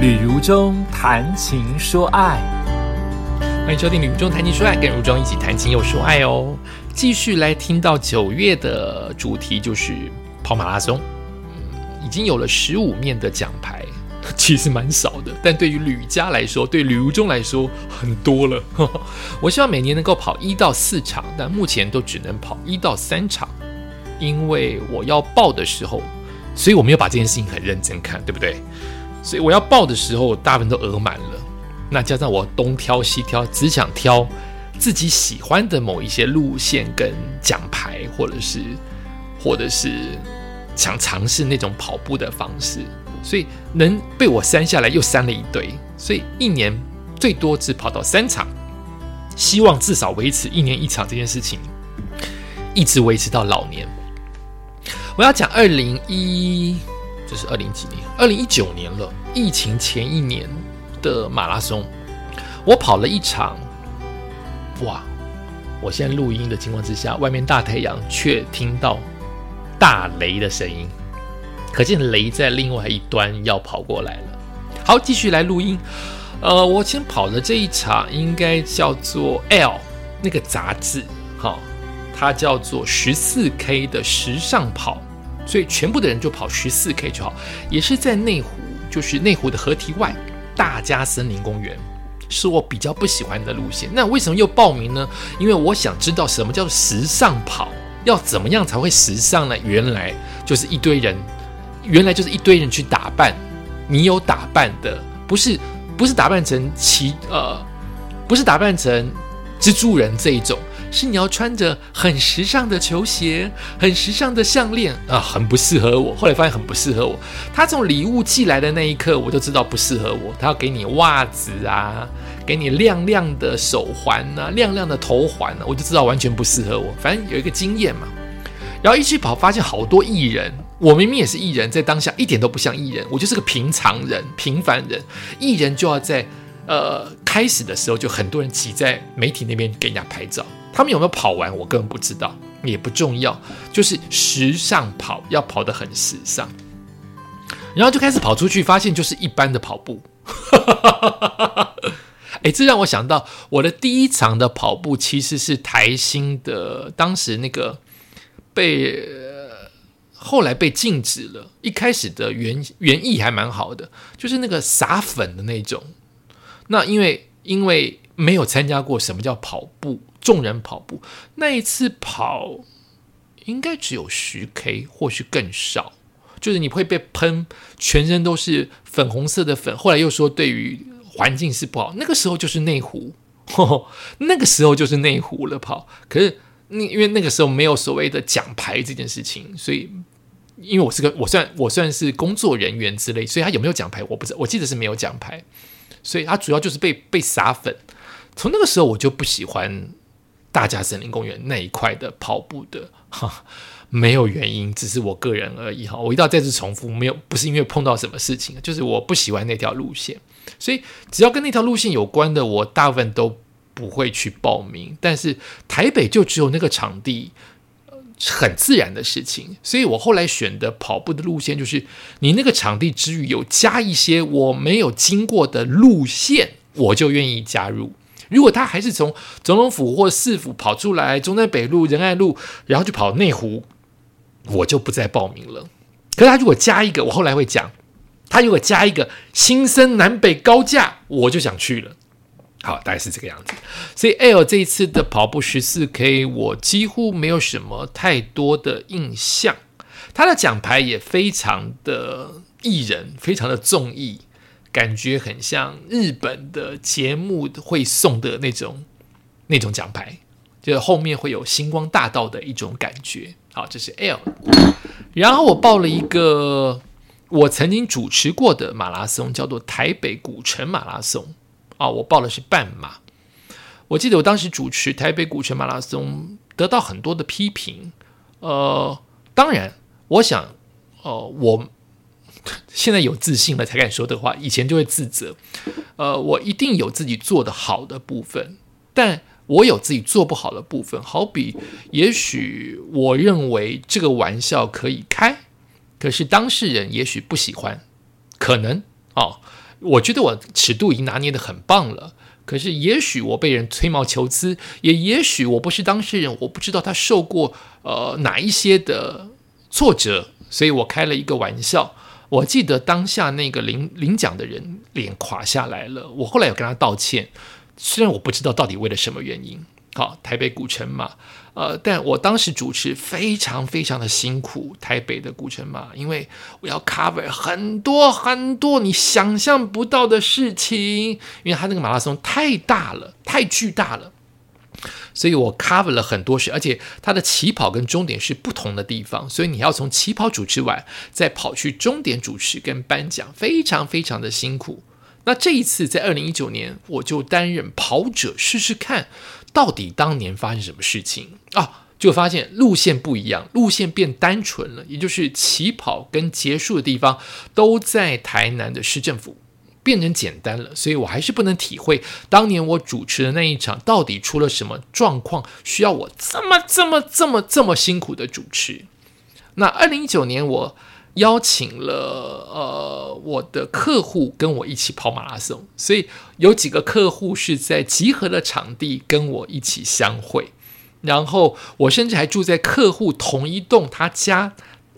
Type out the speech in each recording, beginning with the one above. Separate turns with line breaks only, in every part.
旅如中谈情说爱，
欢迎收听《旅如中谈情说爱》，跟如中一起谈情又说爱哦。继续来听到九月的主题就是跑马拉松，嗯，已经有了十五面的奖牌，其实蛮少的，但对于吕家来说，对吕如中来说很多了。我希望每年能够跑一到四场，但目前都只能跑一到三场，因为我要报的时候，所以我没有把这件事情很认真看，对不对？所以我要报的时候，大部分都额满了。那加上我东挑西挑，只想挑自己喜欢的某一些路线跟奖牌，或者是或者是想尝试那种跑步的方式。所以能被我删下来，又删了一堆。所以一年最多只跑到三场，希望至少维持一年一场这件事情，一直维持到老年。我要讲二零一。这是二零几年，二零一九年了，疫情前一年的马拉松，我跑了一场。哇！我现在录音的情况之下，外面大太阳，却听到大雷的声音，可见雷在另外一端要跑过来了。好，继续来录音。呃，我先跑的这一场应该叫做 L 那个杂志，哈，它叫做十四 K 的时尚跑。所以全部的人就跑十四 K 就好，也是在内湖，就是内湖的河堤外大家森林公园，是我比较不喜欢的路线。那为什么又报名呢？因为我想知道什么叫做时尚跑，要怎么样才会时尚呢？原来就是一堆人，原来就是一堆人去打扮。你有打扮的，不是不是打扮成奇呃，不是打扮成蜘蛛人这一种。是你要穿着很时尚的球鞋，很时尚的项链啊，很不适合我。后来发现很不适合我。他从礼物寄来的那一刻，我就知道不适合我。他要给你袜子啊，给你亮亮的手环啊，亮亮的头环啊，我就知道完全不适合我。反正有一个经验嘛。然后一去跑，发现好多艺人，我明明也是艺人，在当下一点都不像艺人，我就是个平常人、平凡人。艺人就要在呃开始的时候，就很多人挤在媒体那边给人家拍照。他们有没有跑完，我根本不知道，也不重要。就是时尚跑，要跑得很时尚，然后就开始跑出去，发现就是一般的跑步。哎，这让我想到我的第一场的跑步其实是台新的，当时那个被后来被禁止了。一开始的原原意还蛮好的，就是那个撒粉的那种。那因为因为没有参加过什么叫跑步。众人跑步那一次跑，应该只有十 K，或许更少。就是你会被喷，全身都是粉红色的粉。后来又说对于环境是不好。那个时候就是内湖，那个时候就是内湖了跑。可是那因为那个时候没有所谓的奖牌这件事情，所以因为我是个我算我算是工作人员之类，所以他有没有奖牌我不知道。我记得是没有奖牌，所以他主要就是被被撒粉。从那个时候我就不喜欢。大家森林公园那一块的跑步的哈，没有原因，只是我个人而已哈。我一定要再次重复，没有不是因为碰到什么事情，就是我不喜欢那条路线，所以只要跟那条路线有关的，我大部分都不会去报名。但是台北就只有那个场地，很自然的事情，所以我后来选的跑步的路线就是，你那个场地之余有加一些我没有经过的路线，我就愿意加入。如果他还是从总统府或市府跑出来，中山北路、仁爱路，然后就跑内湖，我就不再报名了。可是他如果加一个，我后来会讲，他如果加一个新生南北高架，我就想去了。好，大概是这个样子。所以 L 这一次的跑步十四 K，我几乎没有什么太多的印象。他的奖牌也非常的艺人，非常的综艺。感觉很像日本的节目会送的那种那种奖牌，就是后面会有星光大道的一种感觉。好，这是 L。然后我报了一个我曾经主持过的马拉松，叫做台北古城马拉松。啊，我报的是半马。我记得我当时主持台北古城马拉松，得到很多的批评。呃，当然，我想，呃，我。现在有自信了才敢说的话，以前就会自责。呃，我一定有自己做的好的部分，但我有自己做不好的部分。好比，也许我认为这个玩笑可以开，可是当事人也许不喜欢，可能哦，我觉得我尺度已经拿捏的很棒了。可是，也许我被人吹毛求疵，也也许我不是当事人，我不知道他受过呃哪一些的挫折，所以我开了一个玩笑。我记得当下那个领领奖的人脸垮下来了，我后来有跟他道歉，虽然我不知道到底为了什么原因。好，台北古城嘛，呃，但我当时主持非常非常的辛苦，台北的古城嘛，因为我要 cover 很多很多你想象不到的事情，因为他那个马拉松太大了，太巨大了，所以我 cover 了很多事，而且它的起跑跟终点是不同的地方，所以你要从起跑主持完，再跑去终点主持跟颁奖，非常非常的辛苦。那这一次在二零一九年，我就担任跑者试试看。到底当年发生什么事情啊？就发现路线不一样，路线变单纯了，也就是起跑跟结束的地方都在台南的市政府，变成简单了。所以我还是不能体会当年我主持的那一场到底出了什么状况，需要我这么这么这么这么辛苦的主持。那二零一九年我。邀请了呃我的客户跟我一起跑马拉松，所以有几个客户是在集合的场地跟我一起相会，然后我甚至还住在客户同一栋他家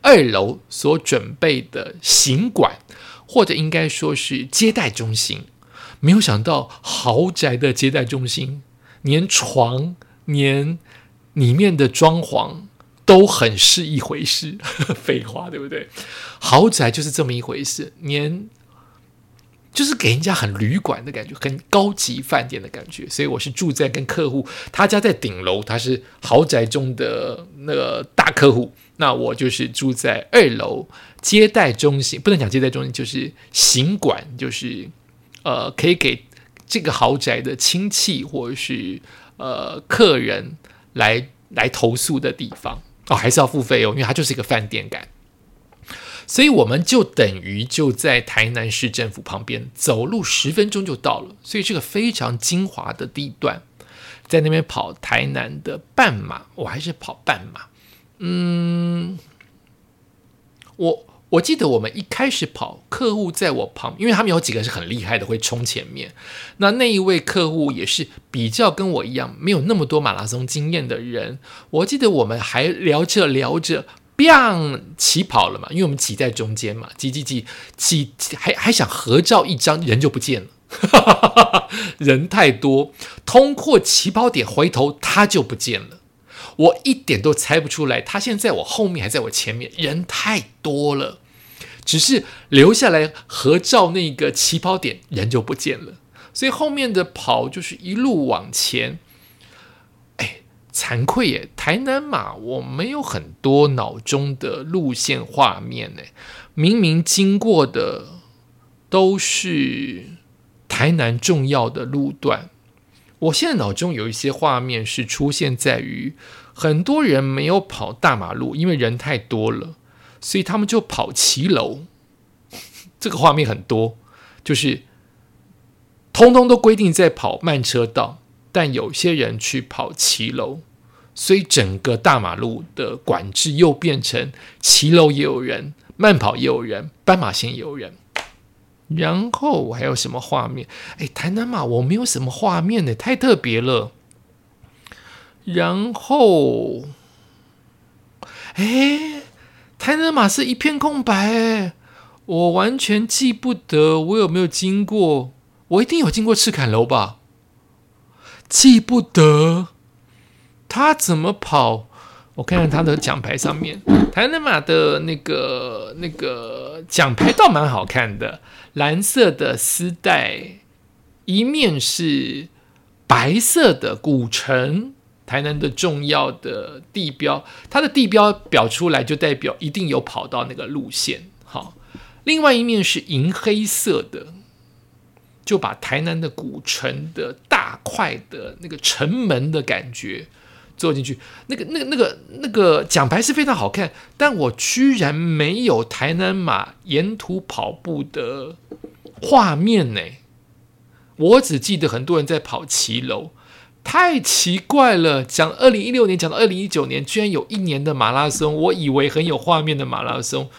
二楼所准备的行馆，或者应该说是接待中心。没有想到豪宅的接待中心，连床连里面的装潢。都很是一回事，废话对不对？豪宅就是这么一回事，连就是给人家很旅馆的感觉，很高级饭店的感觉。所以我是住在跟客户，他家在顶楼，他是豪宅中的那个大客户。那我就是住在二楼接待中心，不能讲接待中心，就是行馆，就是呃，可以给这个豪宅的亲戚或者是呃客人来来投诉的地方。哦，还是要付费哦，因为它就是一个饭店感，所以我们就等于就在台南市政府旁边，走路十分钟就到了，所以这个非常精华的地段，在那边跑台南的半马，我还是跑半马，嗯，我。我记得我们一开始跑，客户在我旁，因为他们有几个是很厉害的，会冲前面。那那一位客户也是比较跟我一样，没有那么多马拉松经验的人。我记得我们还聊着聊着，biang 起跑了嘛，因为我们挤在中间嘛，挤挤挤挤，还还想合照一张，人就不见了，人太多，通过起跑点回头，他就不见了。我一点都猜不出来，他现在在我后面还在我前面，人太多了，只是留下来合照那个起跑点，人就不见了。所以后面的跑就是一路往前。惭愧耶，台南马我没有很多脑中的路线画面呢，明明经过的都是台南重要的路段。我现在脑中有一些画面是出现在于。很多人没有跑大马路，因为人太多了，所以他们就跑骑楼。这个画面很多，就是通通都规定在跑慢车道，但有些人去跑骑楼，所以整个大马路的管制又变成骑楼也有人，慢跑也有人，斑马线也有人。然后我还有什么画面？哎，台南马我没有什么画面呢，太特别了。然后，哎，台南马是一片空白，我完全记不得我有没有经过，我一定有经过赤坎楼吧？记不得，他怎么跑？我看看他的奖牌上面，台南马的那个那个奖牌倒蛮好看的，蓝色的丝带，一面是白色的古城。台南的重要的地标，它的地标表出来就代表一定有跑到那个路线。好，另外一面是银黑色的，就把台南的古城的大块的那个城门的感觉做进去。那个、那个、那个、那个奖牌是非常好看，但我居然没有台南马沿途跑步的画面呢。我只记得很多人在跑骑楼。太奇怪了！讲二零一六年，讲到二零一九年，居然有一年的马拉松，我以为很有画面的马拉松，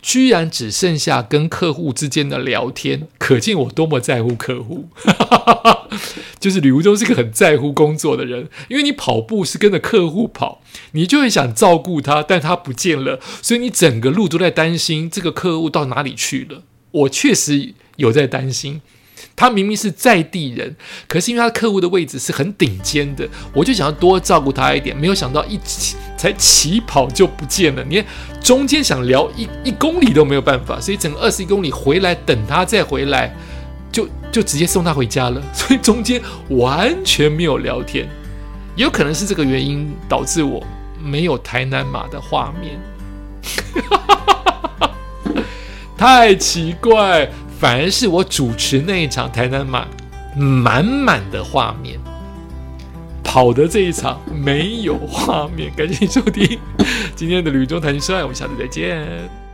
居然只剩下跟客户之间的聊天，可见我多么在乎客户。就是吕无中是个很在乎工作的人，因为你跑步是跟着客户跑，你就会想照顾他，但他不见了，所以你整个路都在担心这个客户到哪里去了。我确实有在担心。他明明是在地人，可是因为他客户的位置是很顶尖的，我就想要多照顾他一点。没有想到一起才起跑就不见了，你看中间想聊一一公里都没有办法，所以整个二十一公里回来等他再回来，就就直接送他回家了。所以中间完全没有聊天，有可能是这个原因导致我没有台南马的画面，太奇怪。反而是我主持那一场台南马，满满的画面，好的这一场没有画面。感谢收听今天的旅中谈情说爱，我们下次再见。